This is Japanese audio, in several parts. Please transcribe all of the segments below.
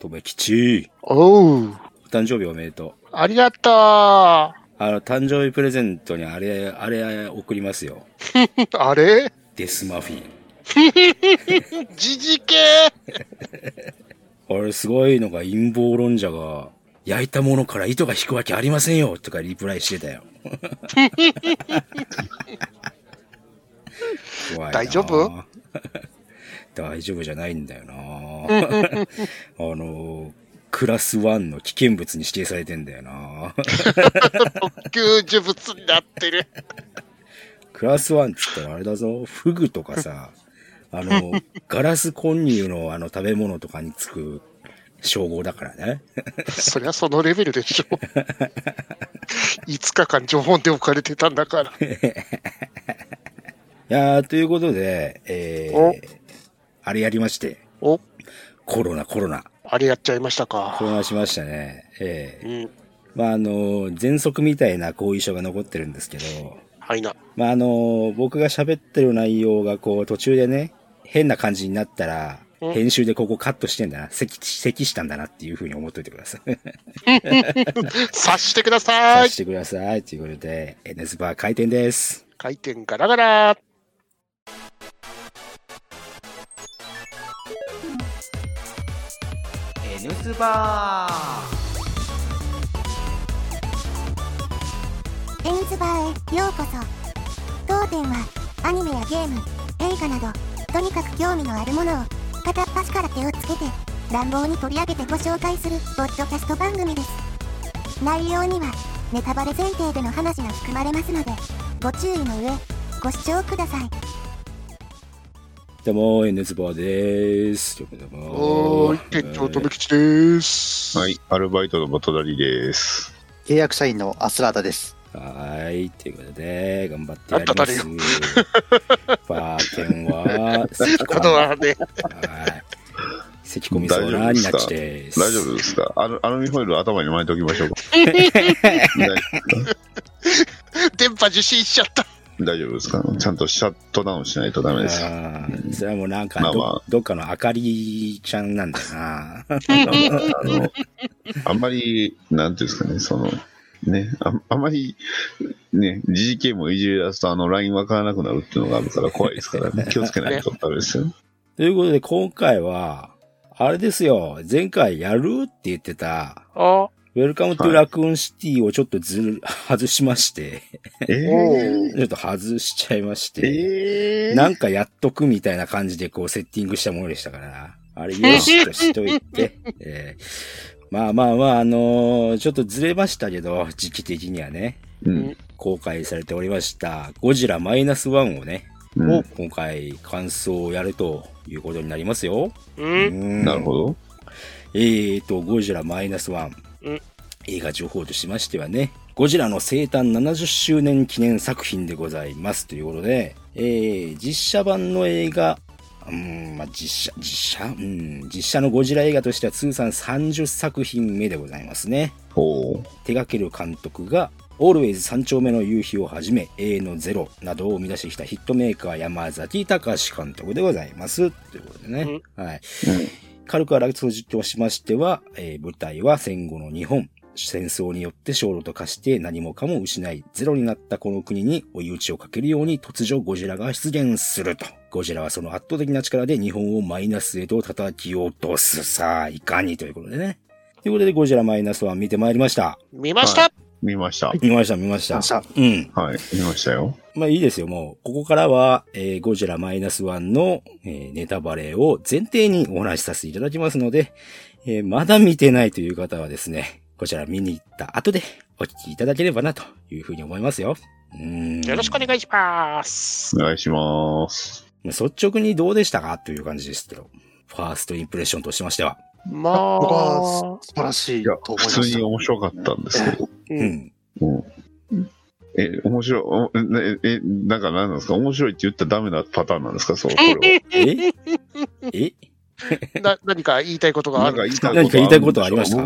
とめきち。おう。お誕生日おめでとう。ありがとう。あの、誕生日プレゼントにあれ、あれ送りますよ。あれ？デスマフィン。じじけあれすごいのが陰謀論者が、焼いたものから糸が引くわけありませんよとかリプライしてたよ。大丈夫？大丈夫じゃないんだよな あの、クラス1の危険物に指定されてんだよな特級呪物になってる。クラス1っつったらあれだぞ、フグとかさ、あの、ガラス混入のあの食べ物とかにつく称号だからね。そりゃそのレベルでしょ。5日間常温で置かれてたんだから。いやー、ということで、えおー、あれやりまして、お、コロナ、コロナ。あれやっちゃいましたコか。ロナしましたね。ええうん。まあ、あの、喘息みたいな後遺症が残ってるんですけど、はいな。まあ、あの、僕が喋ってる内容がこう途中でね、変な感じになったら、うん編集でここカットしてんだな、咳、咳したんだなっていう風に思っとい てください。察してくださいさし。てください。ということで、NS バー開店です。回転ガラガラ。N ズバエンズバーへようこそ。当店はアニメやゲーム映画などとにかく興味のあるものを片っ端から手をつけて乱暴に取り上げてご紹介するポッドキャスト番組です。内容にはネタバレ前提での話が含まれますのでご注意の上ご視聴ください。どうも、NS バーです。どうも店長とめきちです。はい、アルバイトのボトダリです。契約社員のアスラーダです。はい。ということで、頑張ってやりあったます。バーテンは、咳このはね、はい。咳込みそうなになっちです。大丈夫ですか？アルアルミホイル頭に巻いておきましょうか。大電波受信しちゃった。大丈夫ですか？ちゃんとシャットダウンしないとダメですよ。それはもうなんかど、まあまあどっかの明かりちゃんなんだよな。あの、あんまり、なんていうんですかね、その、ね、ああんまり、ね、GGK もいじり出すと、あの、ラインわからなくなるっていうのがあるから怖いですからね。気をつけないとダメですよ。ということで、今回は、あれですよ、前回やるって言ってた、あ、ウェルカムトゥラクーンシティをちょっとずる、外しまして、えおー、ちょっと外しちゃいまして、えー、なんかやっとくみたいな感じでこうセッティングしたものでしたから、あれよしとしといて、えー。まあまあまあ、あのーちょっとずれましたけど、時期的にはね、うん。公開されておりました、ゴジラマイナスワンをね、うん。今回感想をやるということになりますよ。う。うんん。なるほど。えーと、ゴジラマイナスワンうん。映画情報としましてはね、ゴジラの生誕70周年記念作品でございますということで、えー、実写版の映画、うん、まあ、実写、実写？うん、実写のゴジラ映画としては通算30作品目でございますね。おー手掛ける監督が、オールウェイズ三丁目の夕日をはじめ、A のゼロなどを生み出してきたヒットメーカー山崎隆監督でございます。ということでね。はい。軽くあらすじとしましては、えー舞台は戦後の日本。戦争によって小路と化して何もかも失い、ゼロになったこの国に追い打ちをかけるように突如ゴジラが出現すると。ゴジラはその圧倒的な力で日本をマイナスへと叩き落とす。さあ、いかにということでね。ということで、ゴジラマイナスは見てまいりました。見ました。見ました。見ました、見ました。見ましたうん。はい、見ましたよ。まあいいですよ、もう。ここからは、えーゴジラマイナスワンの、えーネタバレを前提にお話しさせていただきますので、えーまだ見てないという方はですね、こちら見に行った後でお聞きいただければなというふうに思いますよ。うーん。よろしくお願いします。お願いします。率直にどうでしたかという感じですけど。ファーストインプレッションとしましては。ま僕あは、素晴らしいいや、と思いま普通にした。面白かったんですけど。う。うんん。うん。え、面白いお、ねえ、なんか何なんですか？面白いって言ったらダメなパターンなんですか？そう、これは。え？え？な、何か言いたいことがあるなんか言いたい何か言いたいことありました？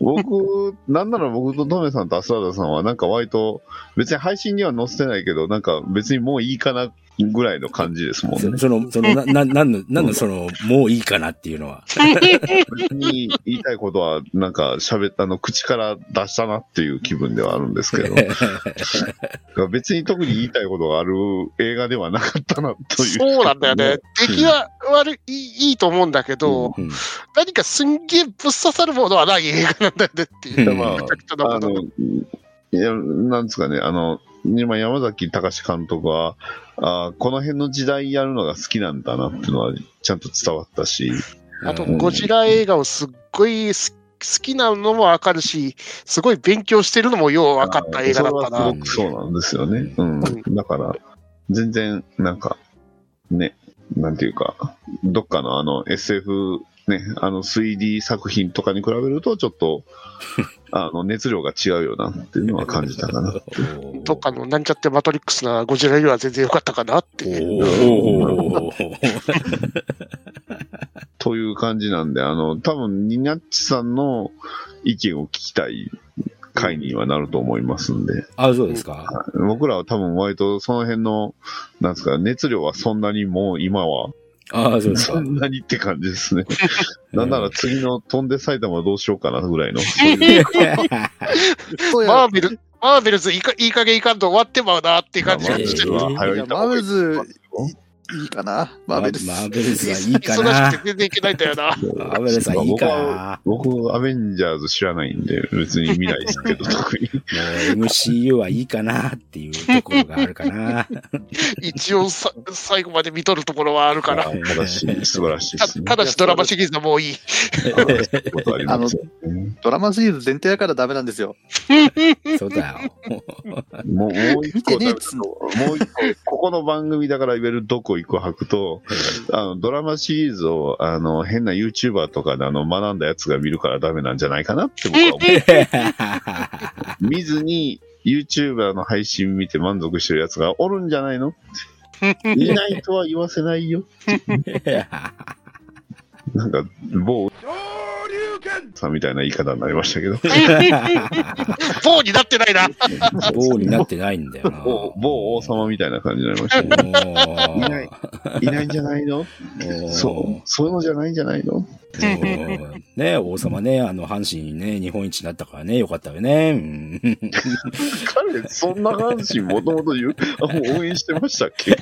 僕、僕なんなら僕とトメさんとアスラーダさんはなんか割と、別に配信には載せてないけど、なんか別にもういいかなぐらいの感じですもんね。そ その、その、な、な、なんの、なんのその、もういいかなっていうのは。別に言いたいことは、なんか喋った、あの、口から出したなっていう気分ではあるんですけど、別に特に言いたいことがある映画ではなかったなという。そうなんだよね。出来は悪い、いいと思うんだけど、うん何かすんげえぶっ刺さるものはない映画なんだよねっていう。うんまあめちゃくちゃなことあの、いや、なんですかね、あの、今、山崎隆監督は、あーこの辺の時代やるのが好きなんだなっていうのはちゃんと伝わったし、あと、うんゴジラ映画をすっごい好好きなのもわかるし、すごい勉強してるのもよう分かった映画だったなそうなんですよね。うん。だから、全然、なんか、ね、なんていうか、どっかのあの SF、ね、あの 3D 作品とかに比べると、ちょっと、あの、熱量が違うよなっていうのは感じたかな。どっかのなんちゃってマトリックスなゴジラよりは全然良かったかなっていう。という感じなんで、あの、多分ニナッチさんの意見を聞きたい回にはなると思いますんで、あ、そうですか。僕らは多分割とその辺の、なんですか、熱量はそんなにもう今は、あ、そうですか。そんなにって感じですね。なんなら次の翔んで埼玉どうしようかなぐらいの。マーベル、マーベルズいいかいい加減いかんと終わってまうなっていう感じがしてマーベルは早いいやマーベルズいいかなマーベルズ。マーベルズはいいか忙しくて全然いけないんだよな。マーベルズはいいかな僕アベンジャーズ知らないんで、別に見ないですけど、特に。もう MCU はいいかなっていうところがあるかな。一応さ最後まで見とるところはあるから。ただし、素晴らしいですね。たただしドラマシリーズはもういい。ありますよね ドラマシリーズ前提だからダメなんですよ。そうだよ。もう、もう一個。もう一個、ここの番組だから言えるどこ一個吐くと、あの、ドラマシリーズを、あの、変な YouTuber とかであの、学んだやつが見るからダメなんじゃないかなって僕は思う。見ずに、YouTuber の配信見て満足してるやつがおるんじゃないの？いないとは言わせないよ。なんか、某、さんみたいな言い方になりましたけど、フォーになってないな。王になってないんだよな。某某王様みたいな感じになりました。けど、もういないいないんじゃないの？そう、そういうのじゃないんじゃないの？ね、王様ね、あの、阪神ね、日本一になったからね、よかったよね。彼、そんな阪神もともと、応援してましたっけ？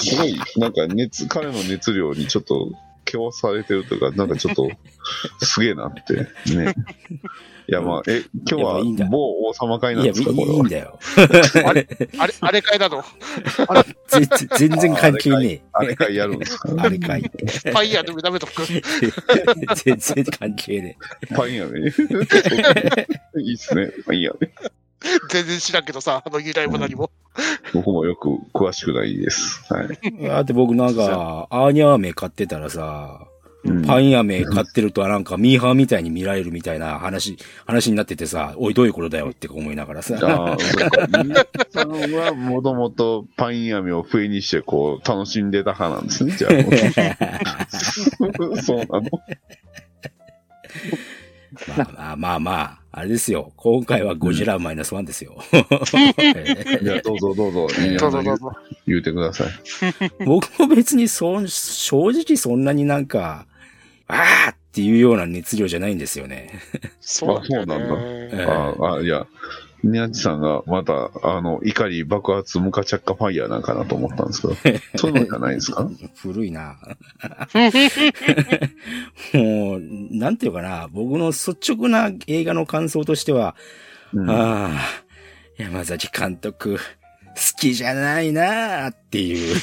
すごい、なんか熱、彼の熱量にちょっと、けわされてるというか、なんかちょっと、すげえなって、ね。いや、まあ、え、今日は某王様会ないんや、いですか、これは？いいん。だよ。あれ、あれかいなの。ぜ全然関係ねあれ会やるんですか？え。あれかい。ファイヤーでもダメとく。全然関係ねパン屋ね。いいっすね、パン屋ね。全然知らんけどさ、あの由来も何も。僕もよく詳しくないです。はい。え。だって僕なんか、アーニャーメ買ってたらさ、うんパン屋メ買ってるとなんかミーハーみたいに見られるみたいな話、話になっててさ、おいどういうことだよって思いながらさ。ああ、そうか。皆さんはもともとパン屋目を笛にしてこう楽しんでた派なんですね、じゃあ。そうなの？まあまあまあまあ、あれですよ。今回はゴジラマイナスワンですよ。いや、どうぞ どうぞ。いやどうぞどうぞ。言うてください。僕も別にそん、正直そんなになんか、あーっていうような熱量じゃないんですよね。そうなんだよあそうね。ええああ、いや、ニャッチさんがまた、あの、怒り爆発ムカチャッカファイヤーなんかなと思ったんですけど、そういうのじゃないですか？古いな。もう、なんていうかな、僕の率直な映画の感想としては、うんああ、山崎監督、好きじゃないなーっていう。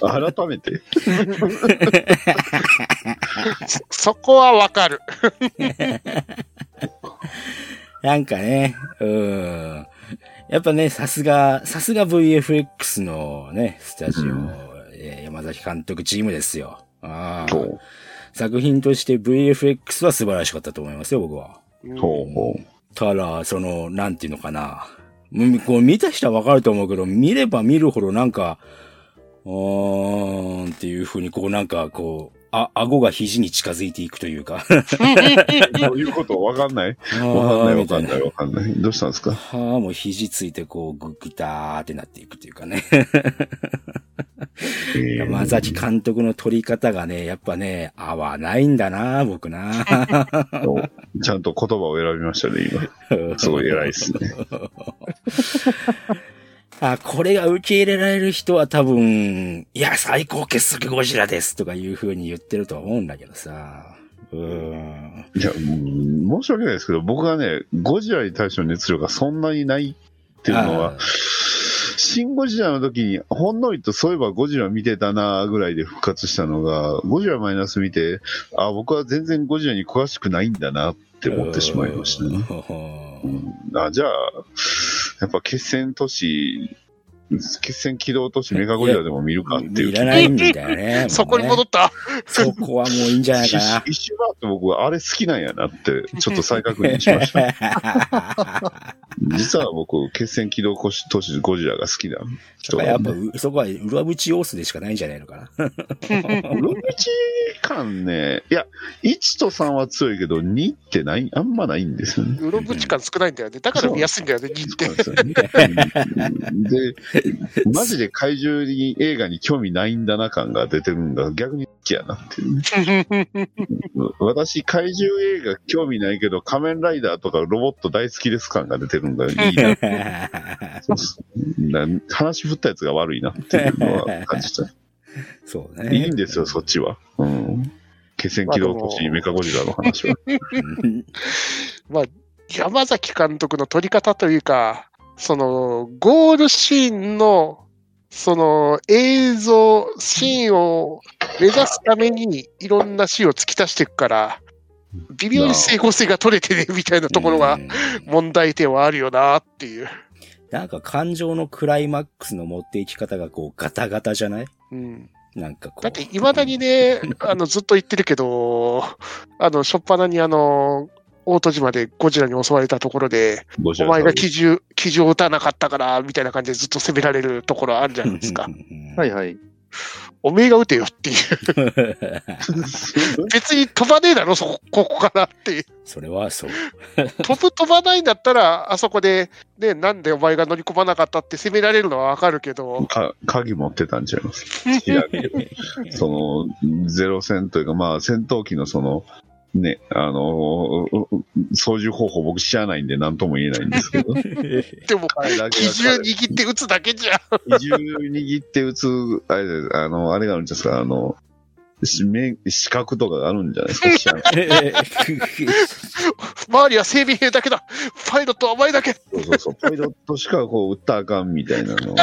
改めて？そこはわかる。なんかね、うん。やっぱね、さすが、さすが VFX のね、スタジオ、うんえー山崎監督チームですよ。ああ。作品として VFX は素晴らしかったと思いますよ、僕は。ほうほう。ただ、その、なんていうのかな。うんこう見た人はわかると思うけど、見れば見るほどなんか、うーんっていう風にこうなんかこう、あ、顎が肘に近づいていくというか。どういうこと？わかんない？わかんないわかんないわかんない。どうしたんですか？はあ、もう肘ついてこう、ぐぐたーってなっていくというかね。山崎監督の撮り方がね、やっぱね、合わないんだな、僕な。ちゃんと言葉を選びましたね、今。すごい偉いですね。あ、これが受け入れられる人は多分、いや、最高傑作ゴジラですとかいう風に言ってると思うんだけどさ。うん。いや、申し訳ないですけど、僕がね、ゴジラに対しての熱量がそんなにないっていうのは、シン・ゴジラの時に、ほんのりとそういえばゴジラ見てたなぐらいで復活したのが、ゴジラマイナス見て、あ、僕は全然ゴジラに詳しくないんだなって思ってしまいましたね。あじゃあ、やっぱ決戦都市決戦起動都市メガゴリラでも見るかっていう。いらないんだよね。そこに戻ったそこはもういいんじゃないかな。一瞬だって僕はあれ好きなんやなって、ちょっと再確認しました。実は僕、決戦起動都市ゴジラが好きな人やっぱ、そこは裏口要素でしかないんじゃないのかな。裏口感ね、いや、1と3は強いけど、2ってない、あんまないんですよね。裏口感少ないんだよね。だから見やすいんだよね、2って。で、マジで怪獣に映画に興味ないんだな感が出てるのが逆に好きやなっていう、ね。私、怪獣映画興味ないけど、仮面ライダーとかロボット大好きです感が出てるのがいいな。な話振ったやつが悪いなっていうのは感じた。そうね。いいんですよ、そっちは。うん。決戦機動都市メカゴジラの話は。まあ、山崎監督の撮り方というか、その、ゴールシーンの、その映像、シーンを目指すためにいろんなシーンを突き出していくから、微妙に整合性が取れてねみたいなところが問題点はあるよなっていう。なんか感情のクライマックスの持っていき方がこうガタガタじゃない？うん。なんかこう。だって、いまだにね、あの、ずっと言ってるけど、あの、しょっぱなにあの、大戸島でゴジラに襲われたところで、お前が基準、基準を打たなかったから、みたいな感じでずっと責められるところあるじゃないですか。はいはい。おめえが打てよっていう 別に飛ばねえだろ、そこ、ここからっていう。それはそう。飛ぶ飛ばないんだったら、あそこで、ね、なんでお前が乗り込まなかったって責められるのはわかるけど。か、鍵持ってたんちゃいます？その、ゼロ戦というか、まあ、戦闘機のその、ね、あの操縦方法僕知らないんで何とも言えないんですけど。でも、基準握って撃つだけじゃん。基準握って撃つ、あれあの、あれがあるんですか、あの、資格とかがあるんじゃないですか、周りは整備兵だけだ。パイロットはお前だけ。そうそうそう。パイロットしかこう撃ったらあかんみたいなの。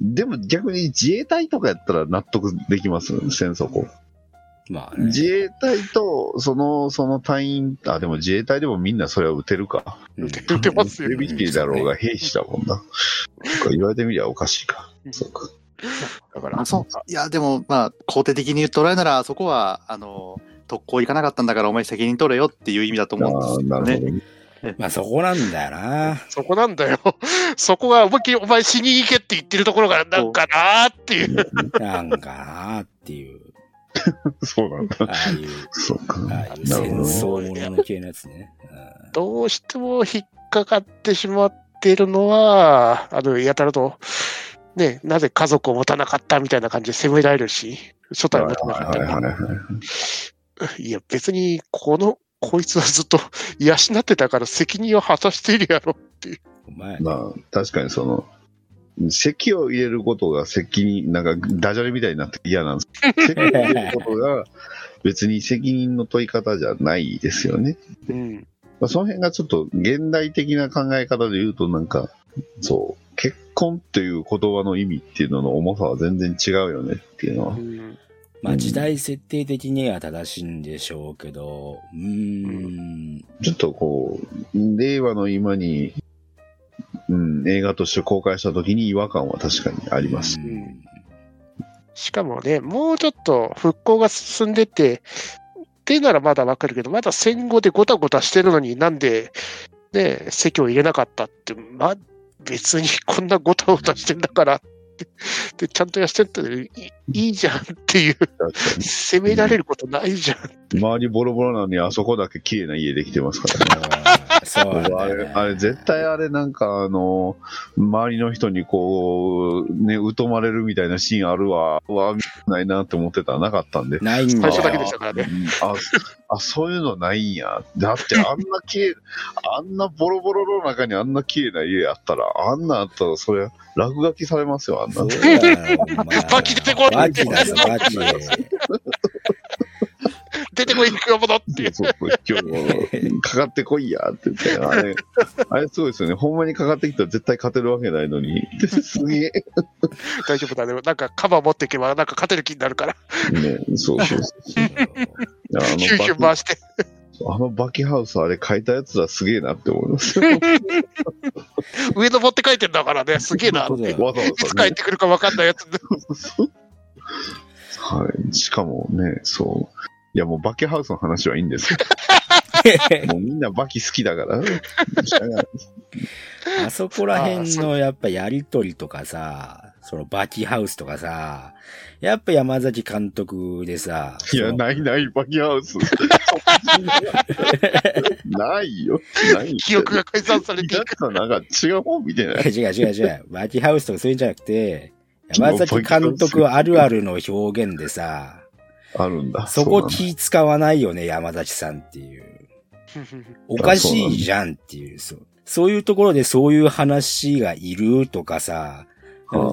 でも逆に自衛隊とかやったら納得できます、戦争こう。まあ、ね、自衛隊と、その、その隊員、あ、でも自衛隊でもみんなそれは撃てるか。撃て、撃てますよ、ね。ビだろうが兵士だもんな。言われてみりゃおかしいか。そうか。だから、そういや、でも、まあ、肯定的に言っておられなら、そこは、あの、特攻行かなかったんだから、お前責任取れよっていう意味だと思うんですよね。ねまあそこなんだよな。そこなんだよ。そこが思いっきりお前死に行けって言ってるところがなんかなーっていう。なんかなーっていう。そうなんだ。ああいう、そうか。ああいう戦争もの系のやつね。どうしても引っかかってしまってるのは、あの、やたらと、ね、なぜ家族を持たなかったみたいな感じで責められるし、初代を持たなかったり。いや、別に、この、こいつはずっと 養ってたから責任を果たしているやろっていう。まあ、確かにその、席を入れることが責任、なんかダジャレみたいになって嫌なんです。席を入れることが別に責任の問い方じゃないですよね。うん。まあ、その辺がちょっと現代的な考え方で言うとなんか、そう、結婚っていう言葉の意味っていうのの重さは全然違うよねっていうのは。うんまあ時代設定的には正しいんでしょうけど、うん。ちょっとこう、令和の今にうん、映画として公開した時に違和感は確かにあります。うん、しかもね、もうちょっと復興が進んでて、っていうならまだわかるけど、まだ戦後でごたごたしてるのになんで、ね、席を入れなかったって、まあ、別にこんなごたごたしてんだからっって。で、ちゃんと痩せてったらいいいいじゃんっていう、責められることないじゃん。に。周りボロボロなのに、あそこだけ綺麗な家できてますからね。う んそうなん僕あれ。あれ絶対あれなんかあの、周りの人にこう、ね、疎まれるみたいなシーンあるわ、うわ、ないなって思ってたらなかったんで。ないん。最初だけでしたからね。うんあ、あ、そういうのないんや。だってあんな綺麗、あんなボロボロの中にあんな綺麗な家あったら、あんなあったら、それ、落書きされますよ、あんなそう。だよ。バキ出てこいバキだぞ、バキ。出てこい、熊本って。いう。そうそう今日も、かかって。こいやって。言って、あれ、あれすごいですよね。ほんまにかかって。きたら絶対勝て。るわけないのに。すげえ。大丈夫だね。なんかカバー持って。いけば、なんか勝て。る気になるから、ね、そうそうそう。あヒューヒューのバ回して。キ、あのバキハウスあれ書いたやつらすげえなって思います。上登って書いてんだからね、すげえな。そうだよわざわいつざ、ね。帰ってくるか分かんないやつ。はい。しかもね、そう。いやもうバキハウスの話はいいんですよ。もうみんなバキ好きだから。あそこら辺のやっぱやりとりとかさ、そのバキハウスとかさ、やっぱ山崎監督でさ、いや、ないない、バキハウス。ないよ。ないよ。記憶が改ざんされていく。だからなんか違うもん見てない。違う違う違う。バキハウスとかそういうんじゃなくて、山崎監督あるあるの表現でさ、あるんだ。そこ気使わないよね、山崎さんっていう。おかしいじゃんっていう、そう。そういうところでそういう話がいるとかさ、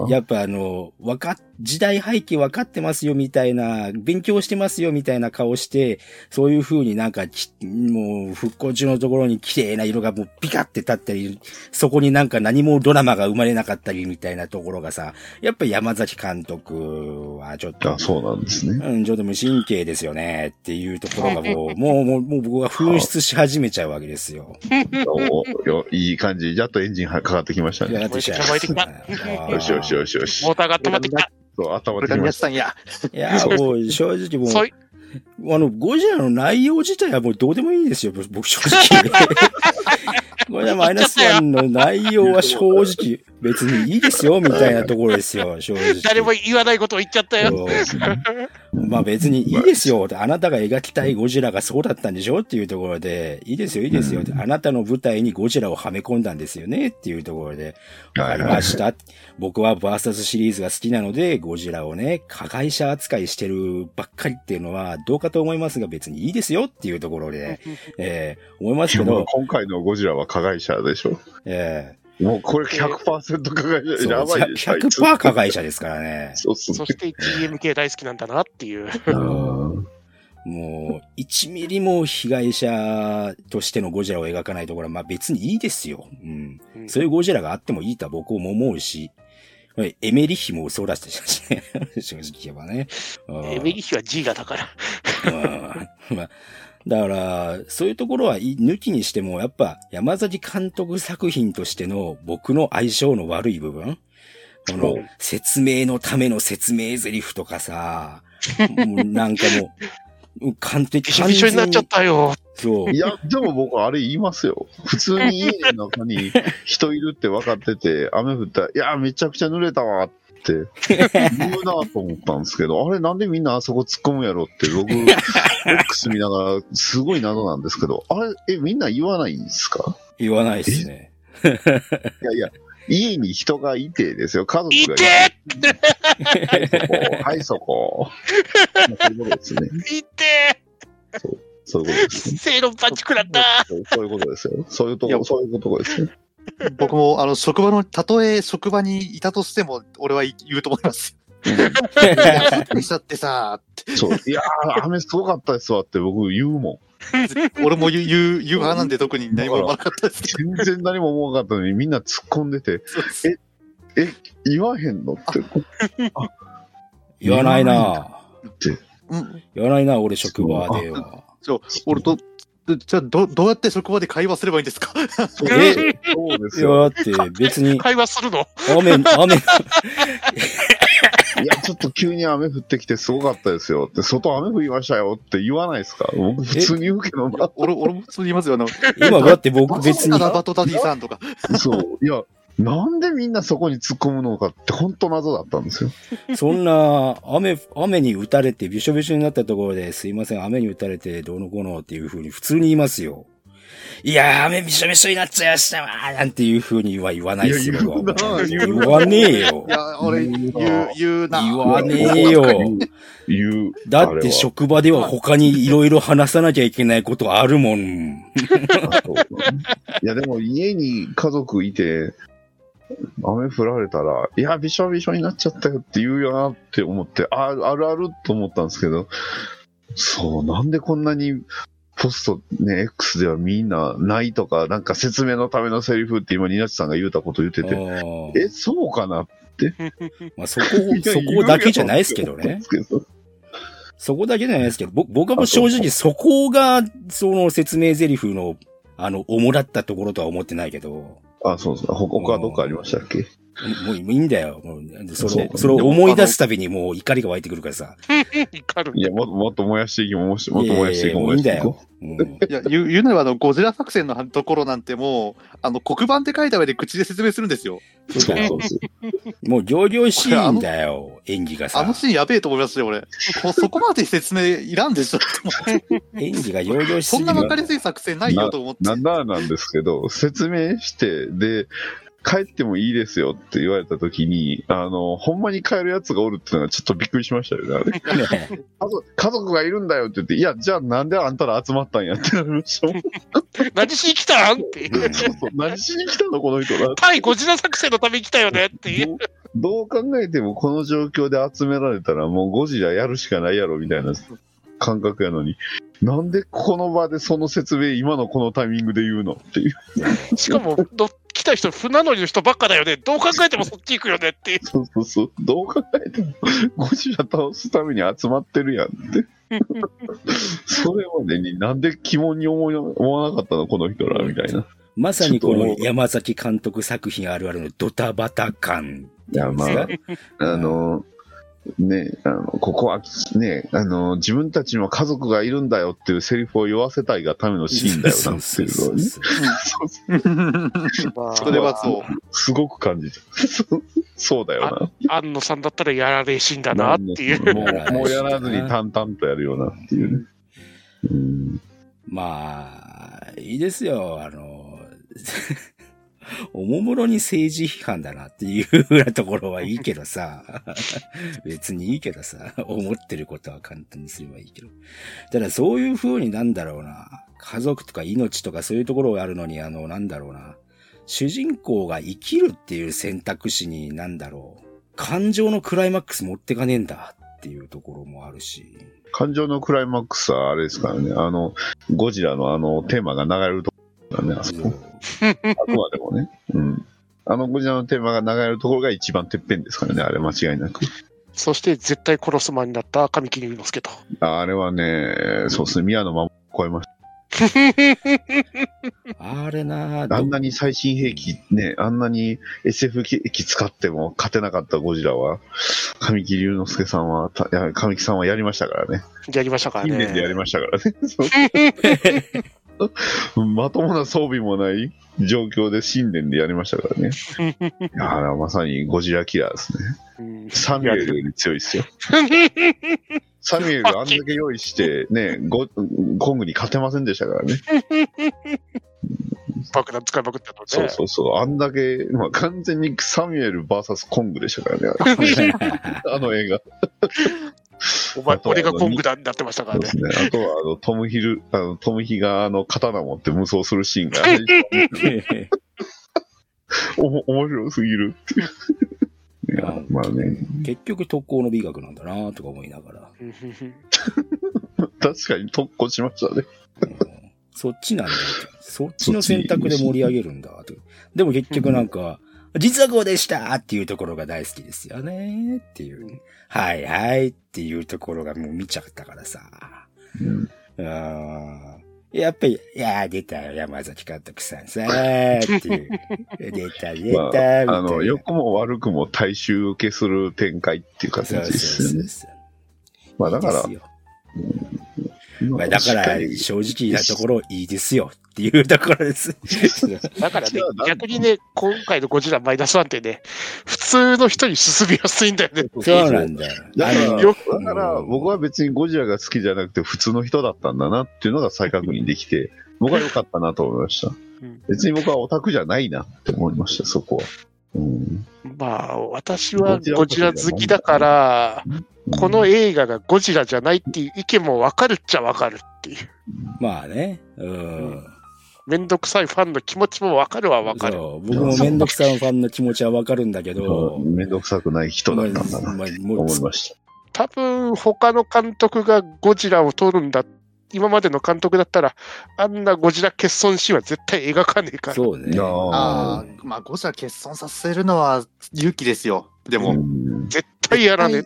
やっぱあの、わかっ、時代背景分かってますよみたいな、勉強してますよみたいな顔して、そういう風になんかき、もう復興中のところに綺麗な色がもうピカって立ったり、そこになんか何もドラマが生まれなかったりみたいなところがさ、やっぱ山崎監督はちょっとあ、、そうなんですね。うん、ちょっと無神経ですよねっていうところがもう、もう、もう、もう僕は紛失し始めちゃうわけですよ。およいい感じ。やっとエンジンはかかってきましたね。よしよしよしよしモ。ーターが止まってきた。そう、頭これがっんや。いや、もう正直も う、あの、ゴジラの内容自体はもうどうでもいいですよ、僕正直。ゴジラマイナスワンの内容は正直別にいいですよ、みたいなところですよ、正直。誰も言わないことを言っちゃったよ。そうまあ別にいいですよ。あなたが描きたいゴジラがそうだったんでしょっていうところで、いいですよ、いいですよ。あなたの舞台にゴジラをはめ込んだんですよねっていうところで、わかりました。僕はバーサスシリーズが好きなので、ゴジラをね、加害者扱いしてるばっかりっていうのはどうかと思いますが別にいいですよっていうところで、えー思いますけど、今回のゴジラは加害者でしょ。えもうこれ100%加害ー者。やばいでしょ。あいつ100%加害者ですからね。そうそ。して GMK 大好きなんだなっていう。うんもう、1ミリも被害者としてのゴジラを描かないところは、まあ別にいいですよ。うん。うんそういうゴジラがあってもいいとは僕も思うし、エメリッヒもそうだったしね。正直言えばね。うんエメリヒは G がだから。うんまあだから、そういうところはい抜きにしても、やっぱ山崎監督作品としての僕の相性の悪い部分？このうん説明のための説明台詞とかさ、もうなんかもう、完璧、びしょびしょになっちゃったよ。そうい。や、でも僕あれ言いますよ。普通に家の中に人いるって分かってて、雨降ったら、いや、めちゃくちゃ濡れたわって言うなと思ったんですけど、あれなんでみんなあそこ突っ込むやろって僕、X 見ながらすごい謎なんですけど、あれ、え、みんな言わないんですか？言わないですね。いやいや、家に人がいてですよ、家族いがていて。はい、そこ。はい、そこ。まあそういうことですね。いてそういうことですね。正論パンチ食らったそうそういうことですよ。そういうとこ、いやそういうとこですよ。僕も、あの、職場の、たとえ職場にいたとしても、俺は言うと思います。いや降ってさ、そう。いやー、雨すごかったですわって僕言うもん。俺も言う、言う、派なんで特に何も思わなかったですけど。全然何も思わなかったのにみんな突っ込んでて、そうですえ、言わへんのって。言わないなうん。言わないな、俺職場では。そう、俺と、じゃあ、ど、どうやって職場で会話すればいいんですか？そうえそうですよ。だって別に、会話するの？雨、雨、いや、ちょっと急に雨降ってきてすごかったですよって、外雨降りましたよって言わないですか？僕普通に言うけどな。俺、俺も普通に言いますよ。あの、今だって僕別にバ、トダディさんとか。そう。いや、なんでみんなそこに突っ込むのかって本当謎だったんですよ。そんな、雨、雨に打たれて、びしょびしょになったところで、すいません、雨に打たれて、どうのこうのっていう風に普通に言いますよ。いやー、雨びしょびしょになっちゃいましたわーなんていう風には言わないですよ。言わねえよい。や、俺、言う、言うな。言わねえよ。言う。だって職場では他にいろいろ話さなきゃいけないことあるもん。いや、でも家に家族いて、雨降られたら、いや、びしょびしょになっちゃったよって言うよなって思って、ああるあると思ったんですけど、そう、なんでこんなに、ポストね、X ではみんなないとか、なんか説明のためのセリフって今、ニナチさんが言うたこと言ってあて、ー。え、そうかな まあ、そこ、そこだけじゃないですけどね。そこだけじゃないですけど、ぼ僕はもう正直そこが、その説明台詞の、あの、主だったところとは思ってないけど、あ、そうですか。ほ他はどっかありましたっけ？もういいんだよ。もうそそうれそれを思い出すたびにもう怒りが湧いてくるからさ。怒 るいや、もっともっと燃やしていきも、もっと燃やしていきも、ういいんだよ。うんいや、言う、言うなれば、あの、ゴジラ作戦のところなんてもう、あの、黒板で書いた上で口で説明するんですよ。うそうそうそう。もう行々しいんだよ、演技がさあの。シーンやべえと思いますよ、俺。こそこまで説明いらんでしょ。演技が行々しすそんなわかりやすい作戦ないよと思って。なんだなんですけど、説明して、で、帰ってもいいですよって言われたときに、あの、ほんまに帰るやつがおるっていうのがちょっとびっくりしましたよね、あれ？ね 家族家族がいるんだよって言って、いや、じゃあなんであんたら集まったんやってなりましたもん。何しに来たんってそうそう何しに来たのこの人ら。対ゴジラ作戦のために来たよねっていうどう考えてもこの状況で集められたらもうゴジラやるしかないやろみたいな感覚やのに、なんでこの場でその説明今のこのタイミングで言うの？っていう。しかも、ど来た人、船乗りの人ばっかだよね。どう考えてもそっち行くよねっていう。そうそうそう。どう考えてもゴジラ倒すために集まってるやんって。それまでになんで疑問に思い思わなかったの？この人らみたいな。まさにこの山崎監督作品あるあるのドタバタ感。いや、まあ、あの、ね、あの、ここは、ね、あの、自分たちにも家族がいるんだよっていうセリフを言わせたいがためのシーンだよなっていうのをね。それはそう。すごく感じた。そうだよ安野さんだったらやられしんだな。なっていう。もう、もうやらずに淡々とやるようなっていうね。うん。まあ、いいですよ。あの、おもむろに政治批判だなっていうふうなところはいいけどさ。別にいいけどさ。思ってることは簡単にすればいいけど。ただそういうふうになんだろうな。家族とか命とかそういうところがあるのに、あの、なんだろうな。主人公が生きるっていう選択肢になんだろう。感情のクライマックス持ってかねえんだっていうところもあるし。感情のクライマックスはあれですからね。あの、ゴジラのあの、テーマが流れるところだね、あそこ。あくまでもね。うん。あのゴジラのテーマが流れるところが一番てっぺんですからね、あれ間違いなく。そして絶対殺す間になった神木隆之介と。あれはね、そうですね、宮野真守超えましあれなた。あんなに最新兵器ね、あんなに SF 機使っても勝てなかったゴジラは、神木隆之介さんは、たいや神木さんはやりましたからね。やりましたから近年でやりね。ましたからね。まともな装備もない状況で新年でやりましたからね。まさにゴジラキラーですね。うんサミュエルより強いですよ。サミュエルあんだけ用意して、ね、ゴコングに勝てませんでしたからね。爆弾使いまくったのね。そうそうそう。あんだけ、まあ、完全にサミュエル VS コングでしたからね。あの映画。お前俺がコングだになってましたからね。そうですね。あとは、あの、トムヒル、あの、トムヒが、あの、刀持って無双するシーンが、おも面白すぎるっていう。いや、まあね、結局特攻の美学なんだなとか思いながら。確かに特攻しましたね。うんそっちなんだ。そっちの選択で盛り上げるんだって。でも結局なんか、実はこうでしたっていうところが大好きですよねっていう。はいはいっていうところがもう見ちゃったからさ。うんうんやっぱり、いやー出たよ、山崎監督さんさーっていう。出た、出た、まみたいな。あ、あの、良くも悪くも大衆受けする展開っていう形そうですよね。そうそうそう。まあだからまあ、だから正直なところいいですよっていうところです。だからね、逆にね、今回のゴジラマイナスワンってね、普通の人に進みやすいんだよね。そうなんだよ。だから、から僕は別にゴジラが好きじゃなくて普通の人だったんだなっていうのが再確認できて、僕は良かったなと思いましたうん。別に僕はオタクじゃないなって思いました、そこは。うん、まあ、私はゴジラ好きだから、この映画がゴジラじゃないっていう意見もわかるっちゃわかるっていう。まあね。うん。めんどくさいファンの気持ちもわかるはわかる。そう僕もめんどくさいファンの気持ちはわかるんだけど、めんどくさくない人だったんだな、思いました。多分、他の監督がゴジラを撮るんだ。今までの監督だったら、あんなゴジラ欠損シーンは絶対描かねえから。そうね。ああ、まあ、ゴジラ欠損させるのは勇気ですよ。でも、うん絶対やらねえ。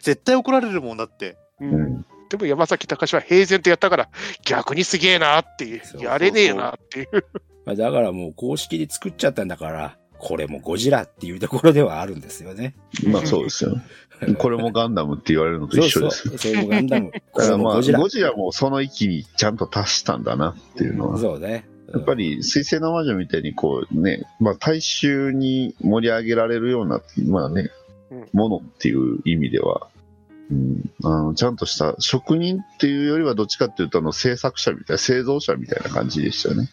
絶対怒られるもんだって。ううんんでも山崎隆は平然とやったから、逆にすげえなっていう。やれねえなっていう。まあだからもう公式で作っちゃったんだから、これもゴジラっていうところではあるんですよね。まあそうですよ。これもガンダムって言われるのと一緒です。そうそう。それもガンダム。こ れだからまあ、もゴジラ。ゴジラもその域にちゃんと達したんだなっていうのは。そうね。やっぱり、水星の魔女みたいにこうね、まあ大衆に盛り上げられるような、まあねうん、ものっていう意味では、うん、あのちゃんとした職人っていうよりはどっちかっていうとあの制作者みたいな、製造者みたいな感じでしたよね。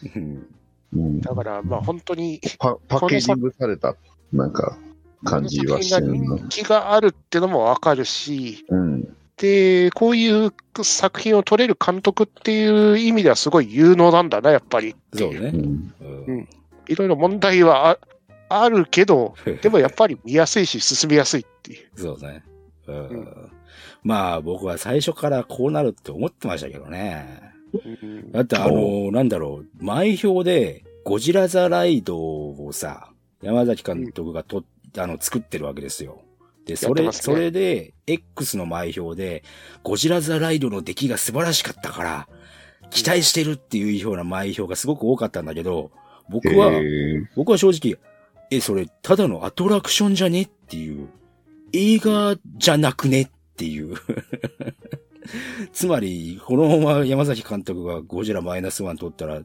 だから、まあ本当に、パパッケージングされた、なんか、感じはしてるな。人気があるってのもわかるし、うん。で、こういう作品を撮れる監督っていう意味ではすごい有能なんだな、やっぱり。そうねう。ん。うんいろいろ問題はああるけど、でもやっぱり見やすいし、進みやすいっていう。そうね。うんうんまあ僕は最初からこうなるって思ってましたけどね。うん。だってあの、なんだろう、前評でゴジラザライドをさ、山崎監督がと、あの、作ってるわけですよ。で、それ、ね。それで、X の前評で、ゴジラザライドの出来が素晴らしかったから、期待してるっていうような前評がすごく多かったんだけど、僕は、僕は正直、え、それ、ただのアトラクションじゃねっていう、映画じゃなくねっていう。つまり、このまま山崎監督がゴジラマイナスワン撮ったら、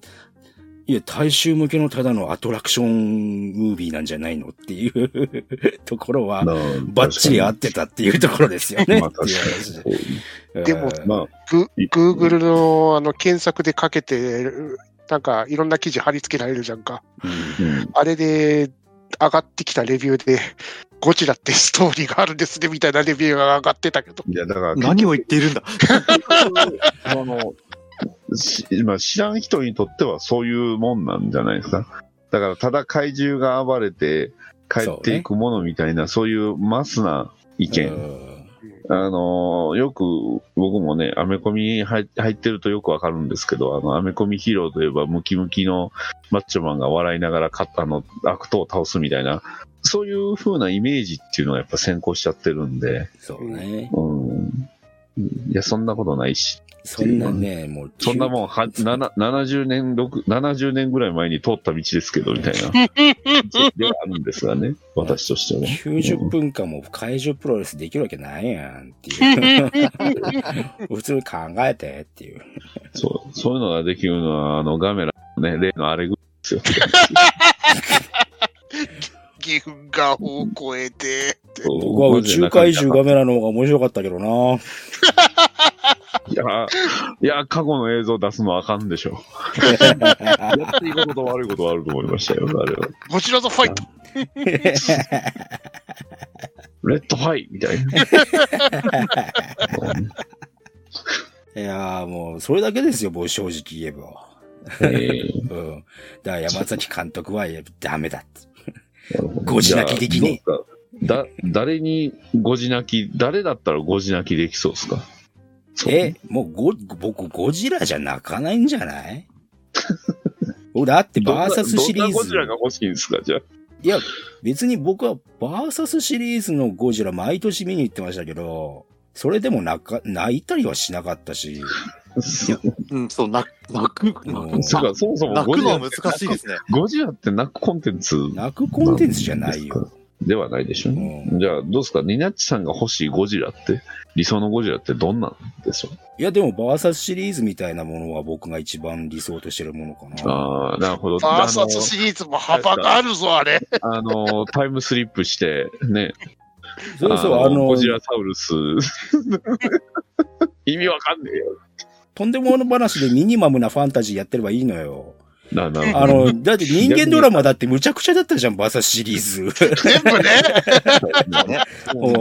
いや、大衆向けのただのアトラクションムービーなんじゃないのっていう ところは、なバッチリ合ってたっていうところですよね。でもうんまあ、グい Google のあの検索でかけて、なんかいろんな記事貼り付けられるじゃんか。うんうん。あれで上がってきたレビューで、ゴジラってストーリーがあるんですねみたいなレビューが上がってたけど。いや、だから、何を言っているんだ あの、しまあ、知らん人にとってはそういうもんなんじゃないですか。だから、ただ怪獣が暴れて帰っていくものみたいな、そう,、いうマスな意見。うんあの、よく僕もね、アメコミ入入ってるとよくわかるんですけど、あの、アメコミヒーローといえばムキムキのマッチョマンが笑いながら勝ったの悪党を倒すみたいな、そういう風なイメージっていうのがやっぱ先行しちゃってるんで、そうね。うん。いや、そんなことないし。そんなね、もう、そんなもんは、な70年、6 70年ぐらい前に通った道ですけど、みたいな。ではあるんですがね、私としては。90分間も怪獣プロレスできるわけないやんっていう。普通に考えてっていう。そう、そういうのができるのは、あの、ガメラのね、例のあれぐらいですよ。岐阜がを超えて。そう僕は宇宙怪獣ガメラの方が面白かったけどな。いや、いや、過去の映像出すのはあかんでしょ。やっていいことと悪いことはあると思いましたよ、あれは。ゴジラザファイトレッドファイみたいな。いやーもう、それだけですよ、もう正直言えば。え うん。だから山崎監督はダメだって。ーなるほど。ゴジ泣きできねじゃあどうですか？だ、誰にゴジ泣き、誰だったらゴジ泣きできそうですか？え、もうゴ、僕ゴジラじゃ泣かないんじゃない？僕だってバーサスシリーズ。どんなゴジ。ラが欲しいんですか？じゃあ。いや、別に僕はバーサスシリーズのゴジラ毎年見に行ってましたけど、それでも泣か、泣いたりはしなかったし、うん、そう、泣く、泣く、うんそうか、そもそも泣くのはゴジラって難しいですね。ゴジラって泣くコンテンツ。泣くコンテンツじゃないよ。ではないでしょうね。じゃあ、どうですか？ニナッチさんが欲しいゴジラって、理想のゴジラってどんなんでしょういや、でも、バーサスシリーズみたいなものは僕が一番理想としてるものかな。ああ、なるほど。バーサスシリーズも幅があるぞ、あれ。あの、タイムスリップして、ね。そうそう、あの、ゴジラサウルス。意味わかんねえよ。とんでもの話でミニマムなファンタジーやってればいいのよ。な、な、あの、だって人間ドラマだってむちゃくちゃだったじゃん、バーサスシリーズ。全部ね。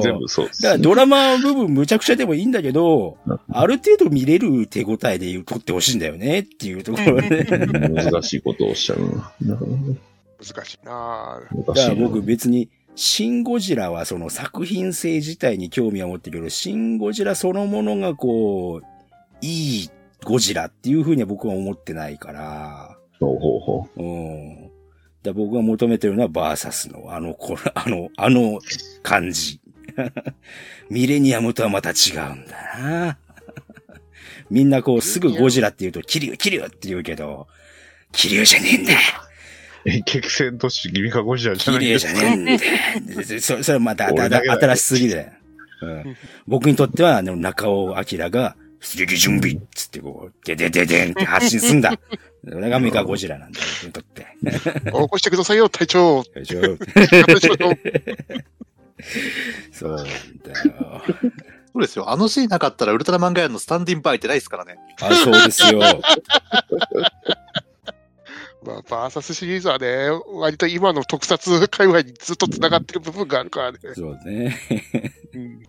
全部そう。だからドラマ部分むちゃくちゃでもいいんだけど、ある程度見れる手応えで撮ってほしいんだよねっていうところで。難しいことをおっしゃるな。難しいなぁだから僕別に、シン・ゴジラはその作品性自体に興味は持ってるけど、シン・ゴジラそのものがこう、いいゴジラっていうふうには僕は思ってないから、ほうほうほうん。だ僕が求めてるのはバーサスのあの、あの、あの感じ。ミレニアムとはまた違うんだな。みんなこうすぐゴジラって言うと、キリュウ、キリュウって言うけど、キリュウじゃねえんだ激戦都市、君かゴジラじゃ綺麗じゃないですか。ねえんだよ。そそれはまた、俺だけだよ新しすぎだよ。うん、僕にとっては、あの、中尾明が、出撃準備っつってこう、ででででんって発信すんだ。それがメカゴジラなんだよ、とって。起こしてくださいよ、隊長。隊長 そうなんだよ。そうですよ。あのシーンなかったらウルトラマンガヤのスタンディンバイってないですからね。あ、そうですよ。まあ、バーサスシリーズはね、割と今の特撮界隈にずっと繋がってる部分があるからね。そうね。うん、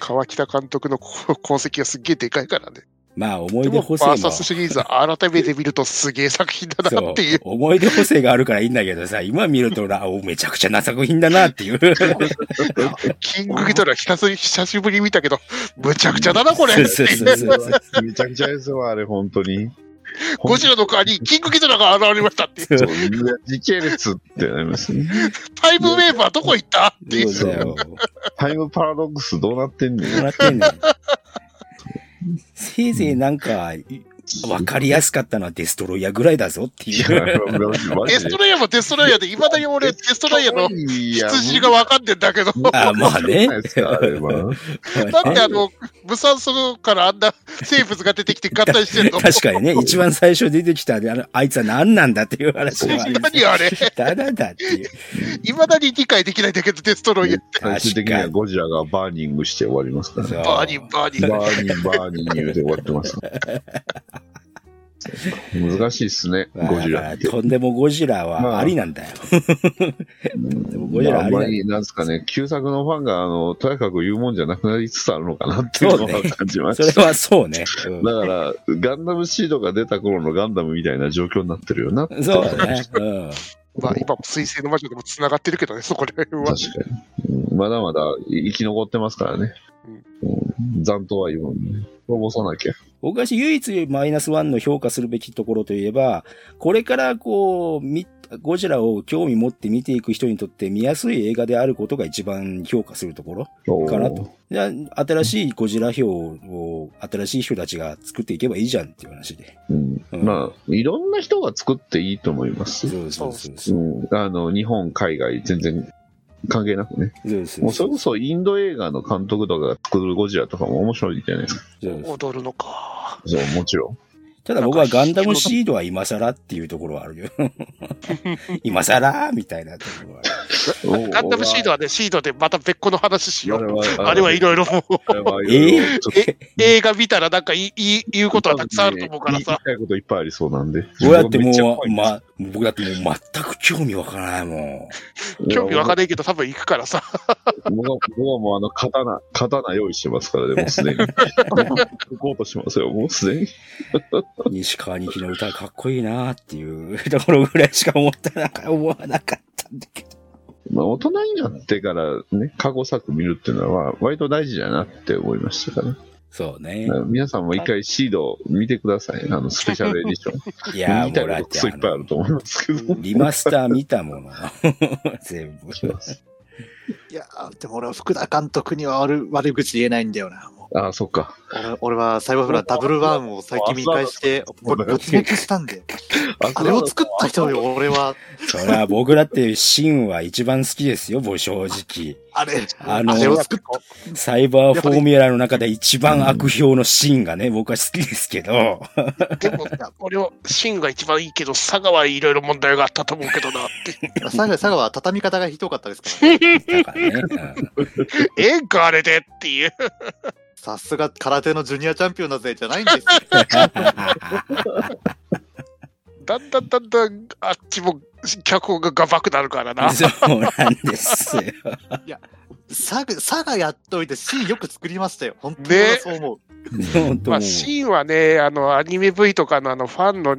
川北監督の功績がすっげえでかいからね。まあ、思い出補正も。バーサスシリーズは改めて見るとすげえ作品だなっていう。思い出補正があるからいいんだけどさ、今見るとな、おめちゃくちゃな作品だなっていう。キングギドラ久し久しぶりに見たけど、むちゃくちゃだな、これ。めちゃくちゃですわ、あれ、本当に。ゴジラの代わりにキングギドラが現れましたっていう。そう時系列ってなりますね。タイムウェーバーどこ行ったっていう。タイムパラドックスどうなってんねん。どうなってんねん。せいぜいなんか、わかりやすかったのはデストロイヤーぐらいだぞっていう。デストロイヤーもデストロイヤーで、いまだに俺、デストロイヤーの羊がわかんねえんだけど。あまあね。だってあの、無酸素からあんな生物が出てきて合体してるの？確かにね、一番最初出てきたあのあいつは何なんだっていう話は何あれ？だだだっていう。いまだに理解できないんだけど、デストロイヤーって。最終的にはゴジラがバーニングして終わりますからね。バーニン、バーニン。バーニン、バーニン言うて終わってます。難しいっすね、ゴジラって。とんでもゴジラはありなんだよ。でもゴジラありなんだまああんまり、なんですかね、旧作のファンが、あの、とやかく言うもんじゃなくなりつつあるのかなっていうのはそうね感じまそした。れはそうね。うんだから、ガンダムシードが出た頃のガンダムみたいな状況になってるよな。そうだね。うん。まあ今も水星の魔女でも繋がってるけどね、そこら辺は。確かに、うんまだまだ生き残ってますからね。うん残党は言うもんね。滅ぼさなきゃ。僕が唯一マイナスワンの評価するべきところといえば、これからこう、みゴジラを興味持って見ていく人にとって見やすい映画であることが一番評価するところかなと。じゃあ新しいゴジラ表を新しい人たちが作っていけばいいじゃんっていう話で。うんうんまあ、いろんな人が作っていいと思います。そうそうそうそうう。ん、あの、日本、海外、全然関係なくね。そうそうもうそれこそインド映画の監督とかが作るゴジラとかも面白いじゃないですか。踊るのか。そう、もちろん。ただ僕はガンダムシードは今更っていうところはあるよ。今更みたいなところはある。ガンダムシードはね、シードでまた別個の話しよう。はあれはいろいろ映画見たらなんか言い言い言うことはたくさんあると思うから言いさ。たいこといっぱいありそうなんで。僕だってもう、ま、僕だってもう全く興味わからないも 興味わかんないけど多分行くからさ。僕は僕はもうあの、刀、刀用意してますからね、もうすでに。行こうとしますよ、もうすでに。ん。西川二木の歌かっこいいなっていうところぐらいしか思ってなか思わなかったんだけど。まあ、大人になってからね、過去作見るっていうのは、割と大事だなって思いましたから。そうね。皆さんも一回シード見てください。あの、スペシャルエディション。いやー、見たいもうだってことクソいっぱいあると思いますけど。リマスター見たもの。全部。いやー、でも俺は福田監督には悪悪口言えないんだよな。もああ、そっか。俺俺はサイバーフラダブルワームを最近見返して、ぼ没落したんで。あれを作った人よ、俺は。そりゃ僕だってシンは一番好きですよ、僕正直。あれ、あのあれを作った。サイバーフォーミュラの中で一番悪評のシーンがね、僕は好きですけど、でも、俺は、シンが一番いいけど、佐賀はいろいろ問題があったと思うけどなって。佐賀、佐賀は畳み方がひどかったですからね。だからね。ええんか、あれでっていう。さすが空手のジュニアチャンピオンだぜ、じゃないんですよ。だんだんだんだん、あっちも脚本がガバくなるからな。そうなんですよ。佐賀、佐賀やっといて、シーンよく作りましたよ。本当にそう思う。まあ、シーンはね、あの、アニメ V とかのあの、ファンの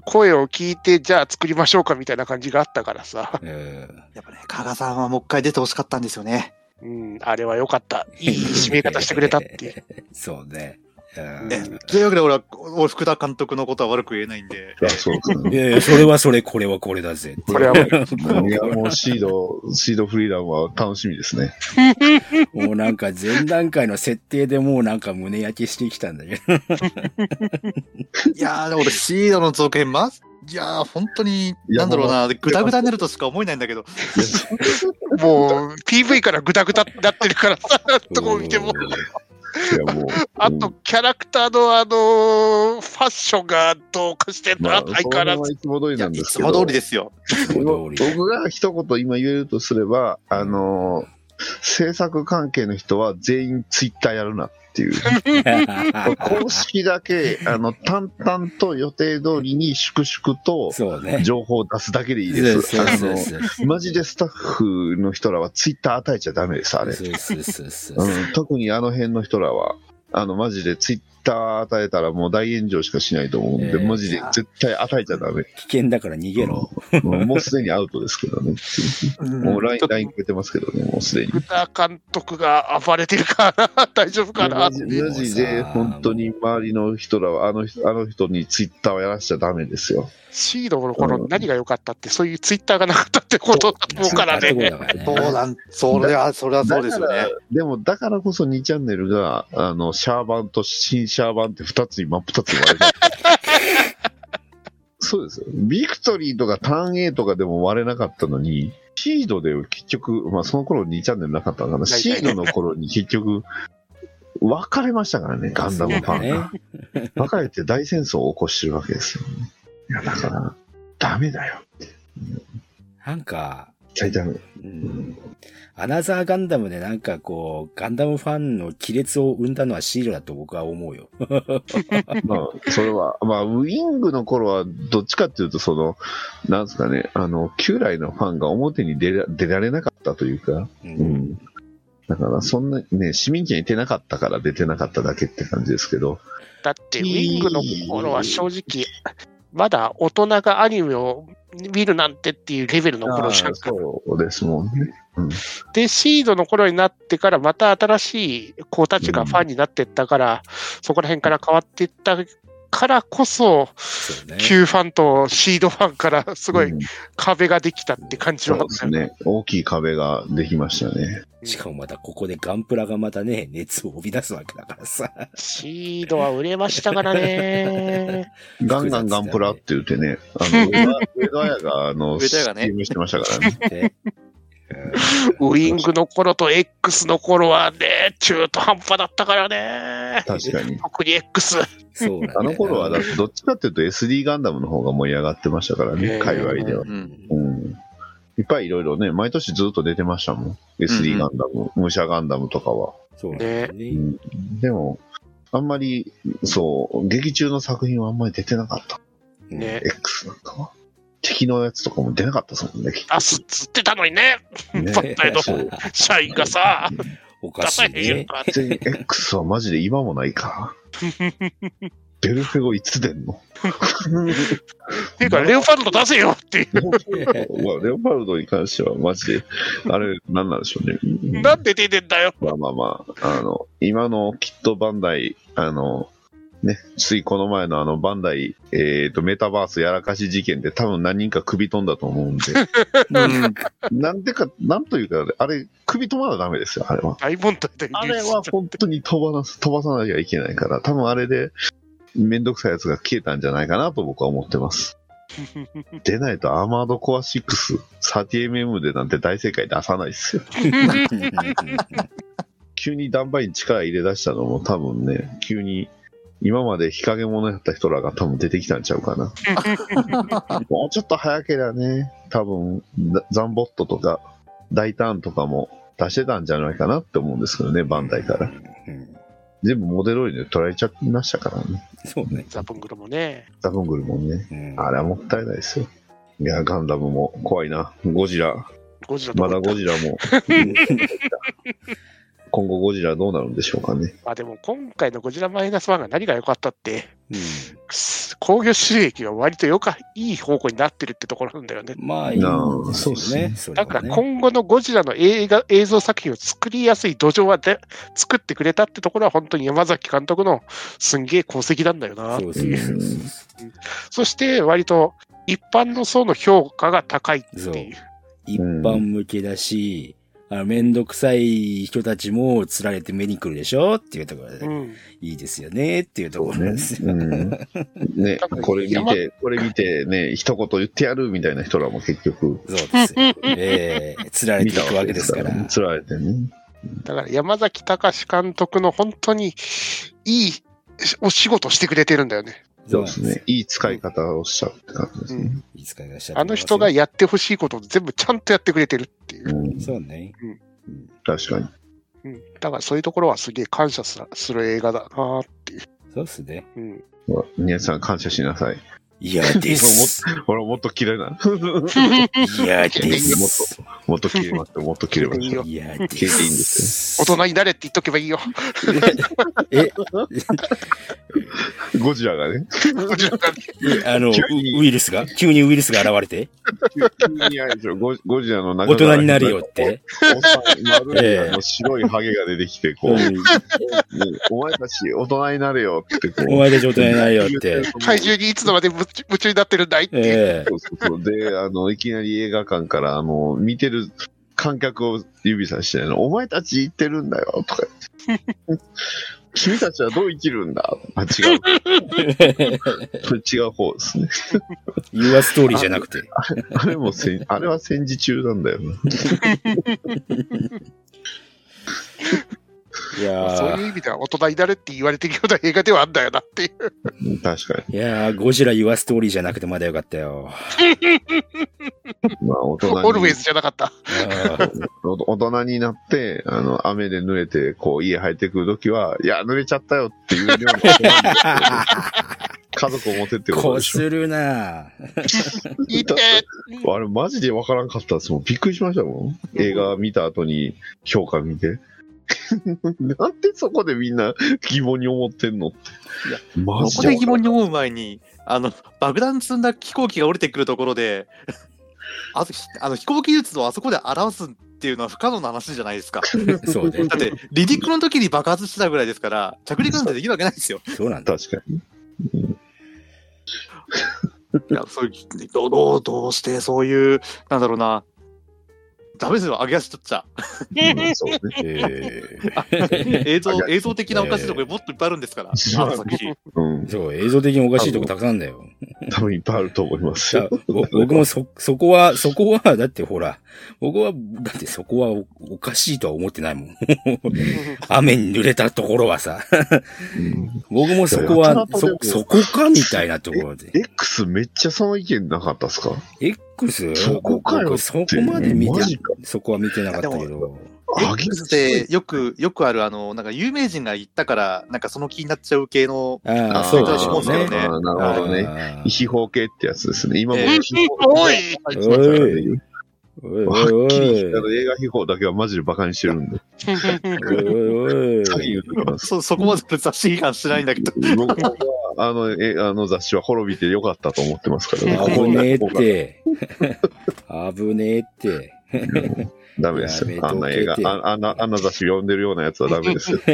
声を聞いて、じゃあ作りましょうかみたいな感じがあったからさ。うんやっぱね、加賀さんはもう一回出てほしかったんですよね。うん、あれは良かった。いい締め方してくれたっていう。そうね。というわけで俺は、俺福田監督のことは悪く言えないんで。あそうですね。いやいや、それはそれ、これはこれだぜ。これはもう いや、もうシード、シードフリーダムは楽しみですね。もうなんか前段階の設定でもうなんか胸焼けしてきたんだけど。いやー、でも俺シードの続編、ま、いやー、本当に、いやなんだろうな、ぐだぐだになるとしか思えないんだけど。もう、PV からグダグダになってるからさ、とこ見ても。いや、もう。あと、キャラクターのあの、ファッションがどうかしてんまあ、相変わらず。いつも通りないんですけど。つも通りですよ。僕が一言今言えるとすれば、あの、制作関係の人は全員ツイッターやるなっていう。公式だけ、あの、淡々と予定通りに粛々と。情報を出すだけでいいです。そうあ。の、マジでスタッフの人らはツイッター与えちゃダメです、あれ。特にあの辺の人らは、あの、マジでツイッター与えたらもう大炎上しかしないと思うんで、ええマジで絶対与えちゃダメ。危険だから逃げろ。もうもうすでにアウトですけどね。もう LINE、LINE くれてますけどね、もうすでに。グダ監督が暴れてるからな、大丈夫かなマジっていう。マジで本当に周りの人らは、あの人あの人にツイッターをやらしちゃダメですよ。シードの頃何が良かったって、そういうツイッターがなかったってことだと思うからね。そうなん、それは、それはそうですよね。でも、だからこそ2チャンネルが、あの、シャーバンと新シャーバンって2つに真っ二つに割れた。そうですよ。ビクトリーとかターン A とかでも割れなかったのに、シードで結局、まあその頃2チャンネルなかったのかな。シードの頃に結局、分かれましたからね、ガンダムファンが。分かれて大戦争を起こしてるわけですよ、ね。いや、だから、ダメだよ。なんか、絶対ダメ。うんアナザーガンダムでなんかこう、ガンダムファンの亀裂を生んだのはシールだと僕は思うよ。まあ、それは、まあ、ウィングの頃は、どっちかっていうと、その、なんですかね、あの、旧来のファンが表に出ら出られなかったというか、ううんん。だから、そんな、ね、市民権に出なかったから出てなかっただけって感じですけど、だって、ウィングの頃は正直、まだ大人がアニメを見るなんてっていうレベルの頃じゃんか。そうですもんね。うん。で、シードの頃になってから、また新しい子たちがファンになってったから、そこら辺から変わっていったからこそ、そうね。旧ファンとシードファンからすごいうん壁ができたって感じそうはあったよね。ですね。大きい壁ができましたね。しかもまたここでガンプラがまたね、熱を帯び出すわけだからさ。シードは売れましたからね。ガンガンガンプラって言ってね、あの、上田上田彩が、あの、上田してましたからね。で ウィングの頃と X の頃はね、中途半端だったからね。確かに。特に X。そうなんだよあの頃は、だってどっちかっていうと SD ガンダムの方が盛り上がってましたからへね、ー界隈ではう。ん。うん。いっぱいいろいろね、毎年ずっと出てましたもん。SD ガンダム、武者ガンダムとかは。そうなんだようね。ん、でも、あんまり、そう、劇中の作品はあんまり出てなかった。ね X なんかは。敵のやつとかも出なかったですもんね。出すっつってたのにね。ねバッタイの社員がさ、おかしい出さへんやんね。か。全然 X はマジで今もないから。ベルフェゴいつ出んの？っ ていうか、レオパルド出せよっていう。まあ、レオパルドに関してはマジで、あれ、なんなんでしょうね。なんで出てんだよ。まあまあまあ、あの、今のきっとバンダイ、あの、ね、ついこの前のあの、バンダイ、えっ、と、メタバースやらかし事件で多分何人か首飛んだと思うんで、うん。なんでか、なんというか、あれ、首飛ばなダメですよ、あれは。大問題だよあれは本当に飛ばなす、飛ばさなきゃいけないから、多分あれで、めんどくさいやつが消えたんじゃないかなと僕は思ってます。でないとアーマードコア6、30mm でなんて大正解出さないですよ。急にダンバイに力入れ出したのも多分ね、急に今まで日陰者やった人らが多分出てきたんちゃうかな。もうちょっと早ければね、多分ザザンボットとか大ターンとかも出してたんじゃないかなって思うんですけどね、バンダイから。うん全部モデロイドで取られちゃいましたからね。そうね。ザブングルもね。ザブングルもね。うんあれはもったいないですよ。いや、ガンダムも怖いな。ゴジラ。ゴジラまだゴジラも。今後ゴジラどうなるんでしょうかね。まあでも今回のゴジラマイナス1が何が良かったって、うん興行収益が割とよか、いい方向になってるってところなんだよね。まあいいなあですよね。だから今後のゴジラの映画、映像作品を作りやすい土壌はで作ってくれたってところは本当に山崎監督のすんげえ功績なんだよなってそういう。そうそうそして割と一般の層の評価が高いっていう。一般向けだし、あの、めんどくさい人たちも釣られて目に来るでしょっていうところで、うん。いいですよねっていうところなんですよ。うん。ね、これ見て、これ見てね、一言言ってやるみたいな人らも結局、そうですよ。ええ釣られていくわけですから。ね。釣られてね。だから山崎隆監督の本当にいいお仕事してくれてるんだよね。そうですね。いい使い方をしちゃうって感じですね。いつかいらっしゃるあの人がやってほしいことを全部ちゃんとやってくれてるっていう。うん、そうね。確かに。うん、だからそういうところはすげえ感謝する映画だなっていう。そうっすね。うん、皆さん感謝しなさい。嫌 です。ほら、もっと綺麗な。嫌です。もっと切れますよ、もっと切れましょう。嫌消えていいんです大人になれって言っとけばいいよ。え、ゴジラがね、こちらがねえあの、ウイルスが？急にウイルスが現れて、急にあれでしょゴゴジラの中大人になるよって。おっさん丸い白いハゲが出てきて、こう、お前たち大人になるよって。お前たち大人になるよって。怪獣にいつのまで夢中 夢中になってるんだいっていう。ええそうそうそう。で、あの、いきなり映画館から、あの、見てる観客を指さして、あのお前たち言ってるんだよ、とか言って。君たちはどう生きるんだ？あ、違う。そ れ違う方ですね。Your Story じゃなくて。あれも戦、あれは戦時中なんだよな。いやーそういう意味では大人になれって言われてるような映画ではあんだよなっていう。うん確かいやー、ゴジラ Your Story じゃなくてまだよかったよ。に。まあ、大人に。オルウェイズじゃなかった。大人になって、あの、雨で濡れて、こう、家入ってくるときは、いや、濡れちゃったよっていうようなことなんですけど家族を持てってことこでしょ。するなぁいいてあれ、マジでわからんかったですもん。びっくりしましたもん。映画見た後に評価見て。なんでそこでみんな疑問に思ってんの？って。マここジでで疑問に思う前に、あの、爆弾積んだ飛行機が降りてくるところで、ああの飛行技術をあそこで表すっていうのは不可能な話じゃないですか。そうね。だって、離陸の時に爆発してたぐらいですから、着陸なんてできるわけないですよ。そうなんだ。確かに。いや、そういう、どうどう、どうしてそういう、なんだろうな、ダメですよ、上げ足取っちゃ。うんそうね。え 映像、映像的なおかしいところもっといっぱいあるんですから、あの作品。うんー。そう、映像的におかしいとこたくさんだよ。多分いっぱいあると思いますだよ。ぼ 僕もそ、そこは、そこは、だってほら、僕は、だってそこはおおかしいとは思ってないもん。雨に濡れたところはさ、うん僕もそこはそ、もそこかみたいなところで。X めっちゃその意見なかったっすか？X? そこかよ僕そこまで見てそこは見てなかったけど。X でよく、よくある、あの、なんか有名人が言ったから、なんかその気になっちゃう系の、ああ、そうでしょうね。なるほどね。秘宝系ってやつですね。今もおいはっきりあの映画秘宝だけはマジでバカにしてるんで。そ、そこまで雑誌批判してないんだけど。僕は、あの、え、あの雑誌は滅びてよかったと思ってますから。危ねえって。危ねえって。ダメですよ。あんな映画、てああんな、あんな雑誌読んでるようなやつはダメですよ。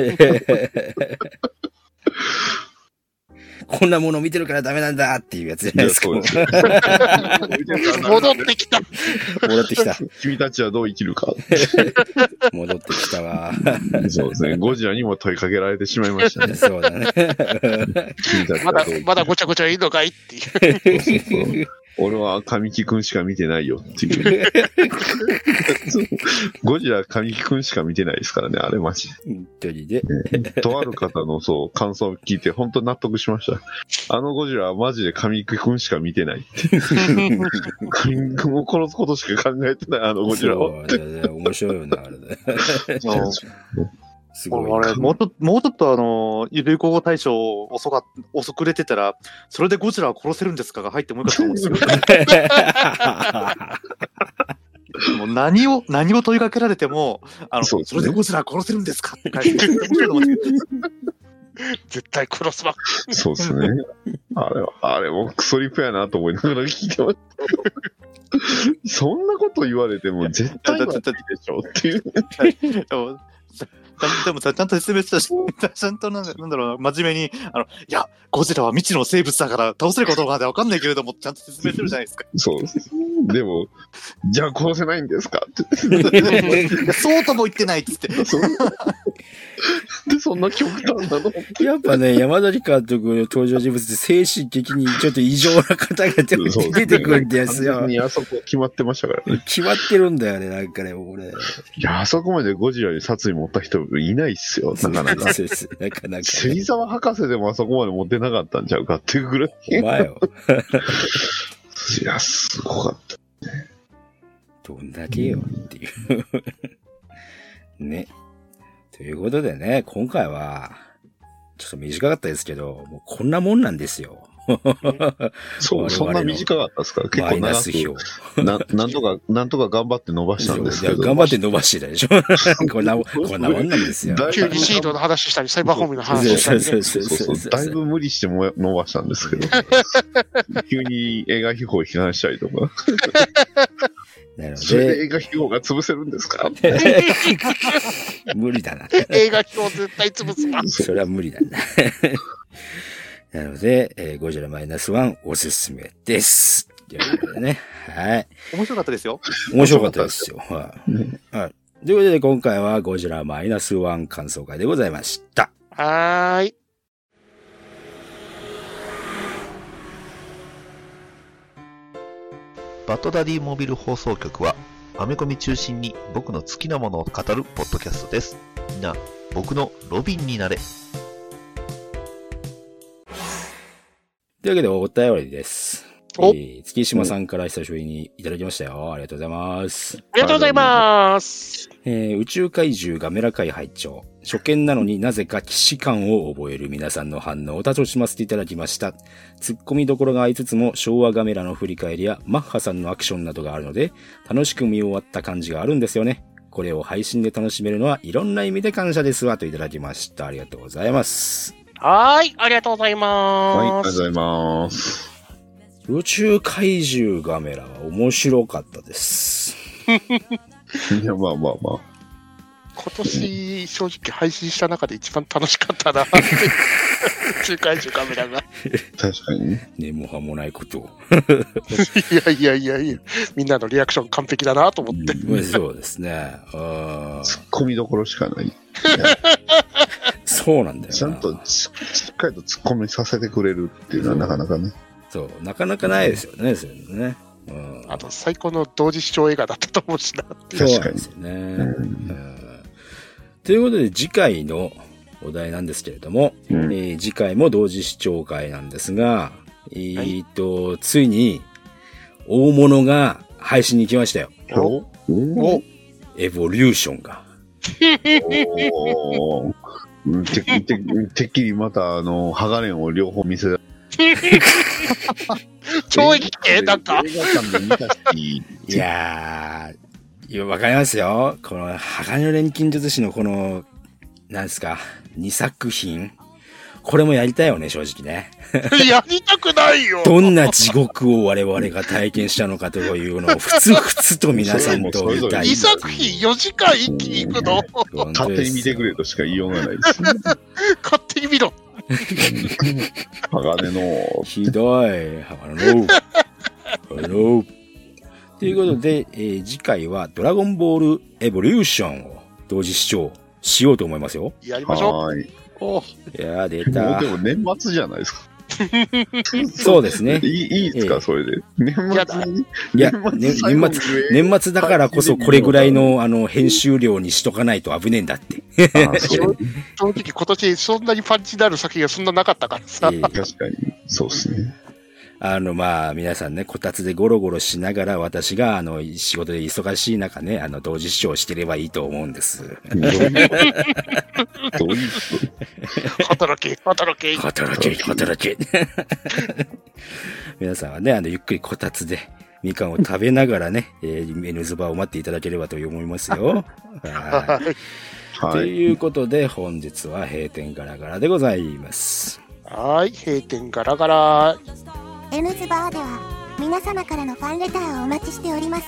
こんなもの見てるからダメなんだっていうやつじゃないですか。いやそう 戻ってきた。戻ってきた。君たちはどう生きるか。戻ってきたわ。そうですね。ゴジラにも問いかけられてしまいましたね。そうだね。君たちまだはどう生きる、まだごちゃごちゃいいのかいっていう。そうそうそう俺は神木くんしか見てないよってい う。ゴジラ神木くんしか見てないですからね、あれマジ本当にね。で。とある方のそう、感想を聞いて本当納得しました。あのゴジラはマジで神木くんしか見てないって。神木くんを殺すことしか考えてない、あのゴジラは。そうだね面白いよな、あれね。そ うすごいな。あれ、もうちょっと、もうちょっとあの、流行語大賞遅か、遅くれてたら、それでゴジラは殺せるんですかが入ってもよかったと思うんですよ。もう何を、何を問いかけられても、あの、それでゴジラは殺せるんですかって書いて絶対殺すばっかそうですね。あれは、あれもクソリプやなと思いながら聞いてました。そんなこと言われても絶対ないでしょっていう。でもちゃんと説明したし、ちゃんとなんだなんだろうな、真面目に、あの、いや、ゴジラは未知の生物だから倒せるかどうかまでわかんないけれども、ちゃんと説明してるじゃないですか。そうです。でも、じゃあ殺せないんですかって。い やそうとも言ってないっつって。そんなで、そんな極端なの？やっぱね、山崎監督の登場人物って精神的にちょっと異常な方が出てくるんですよ。にあそこ決まってましたからね。決まってるんだよね、なんかね、もうね。いや、あそこまでゴジラに殺意持った人いないっすよ、なかなか。なかなかね。芹沢博士でもあそこまで持ってなかったんちゃうかっていうぐらい。お前よ。いや、すごかった。どんだけよっていう。ね。ということでね、今回は、ちょっと短かったですけど、もうこんなもんなんですよ。そう、そんな短かったですか？ら、結構長く票。な、なんとか、なんとか頑張って伸ばしたんですけど。いや頑張って伸ばしてたでしょ。こんな、こんなもんなんですよ。だい急にシードの話したり、サイバーホームの話したり、ね。そうそうそう。だいぶ無理しても伸ばしたんですけど。急に映画秘宝批判したりとか。なのそれでで、映画秘宝が潰せるんですか？無理だな。映画表絶対潰すな。それは無理だ。なので、えーゴジラマイナスワンおすすめです。ということでね。はい。面白かったですよ。面白かったですよ。はい。はい。ということで、今回はゴジラマイナスワン感想会でございました。はーい。バッドダディモビル放送局は、アメコミ中心に僕の好きなものを語るポッドキャストです。みんな、僕のロビンになれ。というわけで、お便りです。おえー月島さんから久しぶりにいただきましたよ。ありがとうございます。ありがとうございます。えー宇宙怪獣ガメラ界拝聴初見なのになぜか騎士感を覚える皆さんの反応を楽しませていただきました。突っ込みどころがありつつも昭和ガメラの振り返りやマッハさんのアクションなどがあるので楽しく見終わった感じがあるんですよね。これを配信で楽しめるのはいろんな意味で感謝ですわといただきました。ありがとうございます。はーい。ありがとうございはい、ありがとうごます。ざいます。宇宙怪獣ガメラは面白かったです。いや、まあまあまあ。今年、正直配信した中で一番楽しかったな。宇宙怪獣カメラが。確かにね。根も葉もないことを。いやいやいやいや、みんなのリアクション完璧だなと思って。そうですね。あー突っ込みどころしかない。そうなんだよな。ちゃんとししっかりと突っ込みさせてくれるっていうのはなかなかね。そう、なかなかないですよね、そういうのね。うん、あと、最高の同時視聴映画だったと思うしな。確かにですよね、んうんということで、次回のお題なんですけれども、うんえー次回も同時視聴会なんですが、えーっと、ついに、大物が配信に来ましたよ。お？お？エボリューションが。おうんてててっきりまた、あの、ハガレンを両方見せた。超生きて、なんか。映画館で見たし、いやー、わかりますよ。この、鋼錬金術師のこの、なんですか、2作品。これもやりたいよね、正直ね。やりたくないよ。どんな地獄を我々が体験したのかというのを、ふつふつと皆さんと見たい。2作品4時間一気に行くの勝手に見てくれとしか言いようがないですね。勝手に見ろ。鋼の、ひどい。あの。ということで、えー次回はドラゴンボールエボリューションを同時視聴しようと思いますよ。やりましょう。は。おいやー、出もたうで。も年末じゃないですか。そうですねい。い、いいですか、ええそれで。年末にいや、年ね最後年に末、年末だからこそこれぐらいの、あの、編集量にしとかないと危ねえんだって。正直今年そんなにパンチのある先がそんななかったからさ。ええ確かに、そうですね。あの、まあ、皆さんね、こたつでゴロゴロしながら、私が、あの、仕事で忙しい中ね、あの、同時視聴してればいいと思うんです。どういう働け、働け。働け、働け。皆さんはね、あの、ゆっくりこたつで、みかんを食べながらね、えー、N ズバを待っていただければと思いますよ。はいはいとはい。いうことで、本日は閉店ガラガラでございます。はい、閉店ガラガラ。N ズバーでは皆様からのファンレターをお待ちしております。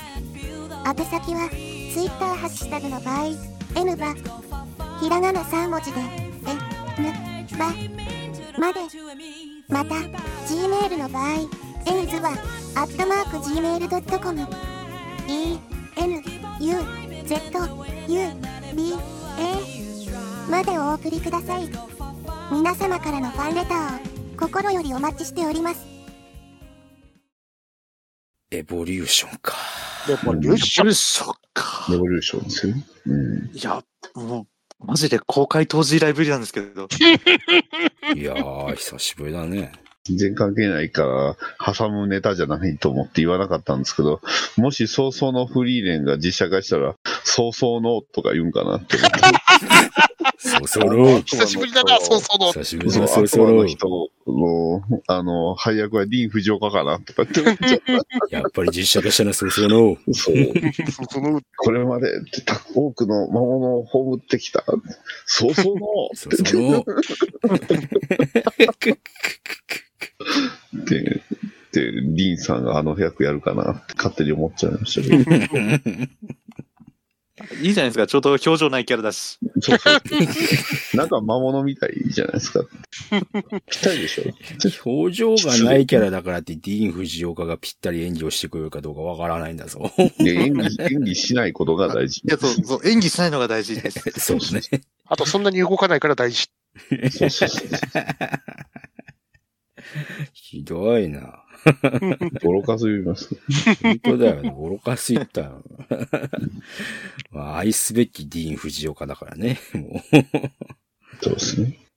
宛先は Twitter ハッシュタグの場合 N バひらがな3文字で N バまでまた Gmail の場合 N ズバアットマーク Gmail.com E N U Z U B A までお送りください。皆様からのファンレターを心よりお待ちしております。エボリューションか。レボリューション。かレ。ボリューションですよね。うん。いや、もう、マジで公開当時以来ぶりなんですけど。いやー、久しぶりだね。全然関係ないから、挟むネタじゃないと思って言わなかったんですけど、もし早々のフリーレンが実写化したら、早々のとか言うんかなって思って。そうそう。久しぶりだな、そうそうの。久しぶりそう、だ、あそうそとのう。人の、あの、配役はディーン・フジオカかなとかって思っちゃっ やっぱり実写化したのそうそうの。た。そう。その、これまでた多くの魔物を葬ってきた。早々のそうそうの。って、で、ディーンさんがあの役やるかなって勝手に思っちゃいましたけど。いいじゃないですか。ちょうど表情ないキャラだし。そうそう。なんか魔物みたいじゃないですか。ぴったりでしょ。表情がないキャラだからって、ディーン・フジオカがぴったり演技をしてくれるかどうかわからないんだぞ。演技、演技しないことが大事。いや、そう、そう、演技しないのが大事です。そうね。あとそんなに動かないから大事。そうそうそう。ひどいな。ボロカス言います。本当だよね。ボロカス言ったよ。まあ、愛すべきディーン・フジオカだからね。そうですね。